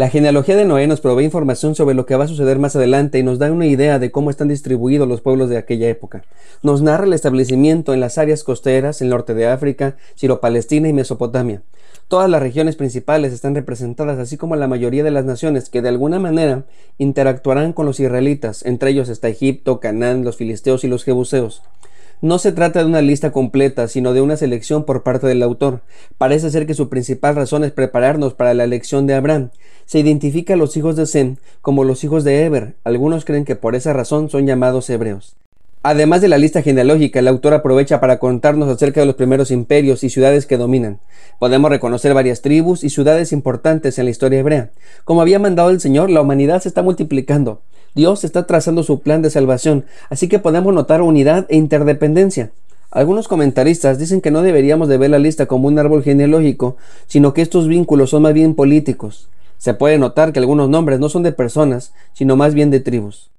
La genealogía de Noé nos provee información sobre lo que va a suceder más adelante y nos da una idea de cómo están distribuidos los pueblos de aquella época. Nos narra el establecimiento en las áreas costeras, el norte de África, Ciro-Palestina y Mesopotamia. Todas las regiones principales están representadas, así como la mayoría de las naciones que de alguna manera interactuarán con los israelitas. Entre ellos está Egipto, Canaán, los filisteos y los jebuseos. No se trata de una lista completa, sino de una selección por parte del autor. Parece ser que su principal razón es prepararnos para la elección de Abraham. Se identifica a los hijos de Sem como los hijos de Eber. Algunos creen que por esa razón son llamados hebreos. Además de la lista genealógica, el autor aprovecha para contarnos acerca de los primeros imperios y ciudades que dominan. Podemos reconocer varias tribus y ciudades importantes en la historia hebrea. Como había mandado el Señor, la humanidad se está multiplicando. Dios está trazando su plan de salvación, así que podemos notar unidad e interdependencia. Algunos comentaristas dicen que no deberíamos de ver la lista como un árbol genealógico, sino que estos vínculos son más bien políticos. Se puede notar que algunos nombres no son de personas, sino más bien de tribus.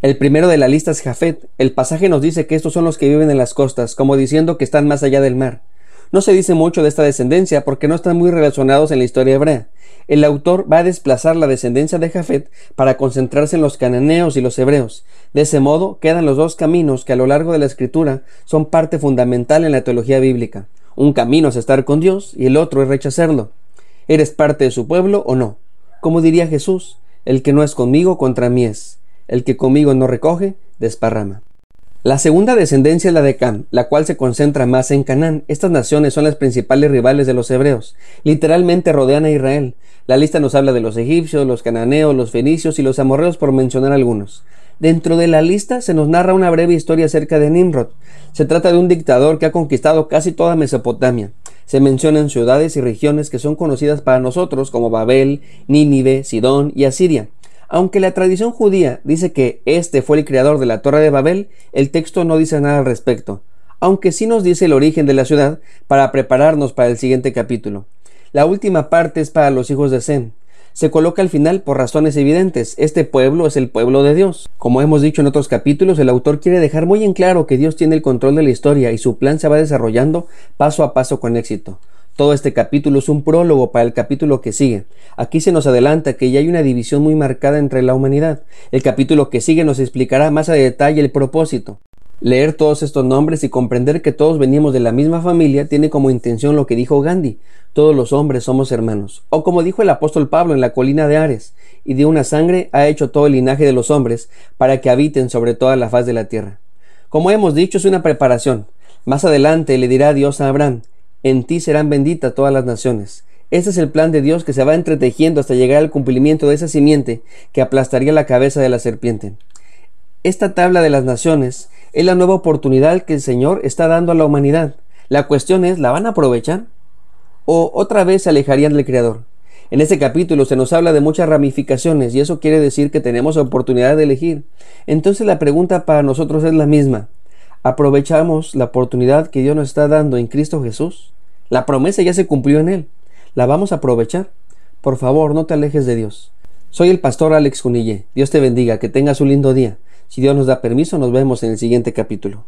El primero de la lista es Jafet. El pasaje nos dice que estos son los que viven en las costas, como diciendo que están más allá del mar. No se dice mucho de esta descendencia porque no están muy relacionados en la historia hebrea el autor va a desplazar la descendencia de Jafet para concentrarse en los cananeos y los hebreos. De ese modo quedan los dos caminos que a lo largo de la escritura son parte fundamental en la teología bíblica. Un camino es estar con Dios y el otro es rechazarlo. ¿Eres parte de su pueblo o no? Como diría Jesús, el que no es conmigo contra mí es, el que conmigo no recoge, desparrama. La segunda descendencia es la de Cam, la cual se concentra más en Canaán. Estas naciones son las principales rivales de los hebreos. Literalmente rodean a Israel. La lista nos habla de los egipcios, los cananeos, los fenicios y los amorreos, por mencionar algunos. Dentro de la lista se nos narra una breve historia acerca de Nimrod. Se trata de un dictador que ha conquistado casi toda Mesopotamia. Se mencionan ciudades y regiones que son conocidas para nosotros como Babel, Nínive, Sidón y Asiria. Aunque la tradición judía dice que este fue el creador de la Torre de Babel, el texto no dice nada al respecto, aunque sí nos dice el origen de la ciudad para prepararnos para el siguiente capítulo. La última parte es para los hijos de Sem. Se coloca al final por razones evidentes. Este pueblo es el pueblo de Dios. Como hemos dicho en otros capítulos, el autor quiere dejar muy en claro que Dios tiene el control de la historia y su plan se va desarrollando paso a paso con éxito. Todo este capítulo es un prólogo para el capítulo que sigue. Aquí se nos adelanta que ya hay una división muy marcada entre la humanidad. El capítulo que sigue nos explicará más a detalle el propósito. Leer todos estos nombres y comprender que todos venimos de la misma familia tiene como intención lo que dijo Gandhi, todos los hombres somos hermanos, o como dijo el apóstol Pablo en la colina de Ares, y de una sangre ha hecho todo el linaje de los hombres para que habiten sobre toda la faz de la tierra. Como hemos dicho, es una preparación. Más adelante le dirá Dios a Abraham, en ti serán benditas todas las naciones. Ese es el plan de Dios que se va entretejiendo hasta llegar al cumplimiento de esa simiente que aplastaría la cabeza de la serpiente. Esta tabla de las naciones es la nueva oportunidad que el Señor está dando a la humanidad. La cuestión es, ¿la van a aprovechar? ¿O otra vez se alejarían del Creador? En este capítulo se nos habla de muchas ramificaciones y eso quiere decir que tenemos oportunidad de elegir. Entonces la pregunta para nosotros es la misma. ¿Aprovechamos la oportunidad que Dios nos está dando en Cristo Jesús? La promesa ya se cumplió en Él. ¿La vamos a aprovechar? Por favor, no te alejes de Dios. Soy el pastor Alex Cunille. Dios te bendiga, que tengas un lindo día. Si Dios nos da permiso, nos vemos en el siguiente capítulo.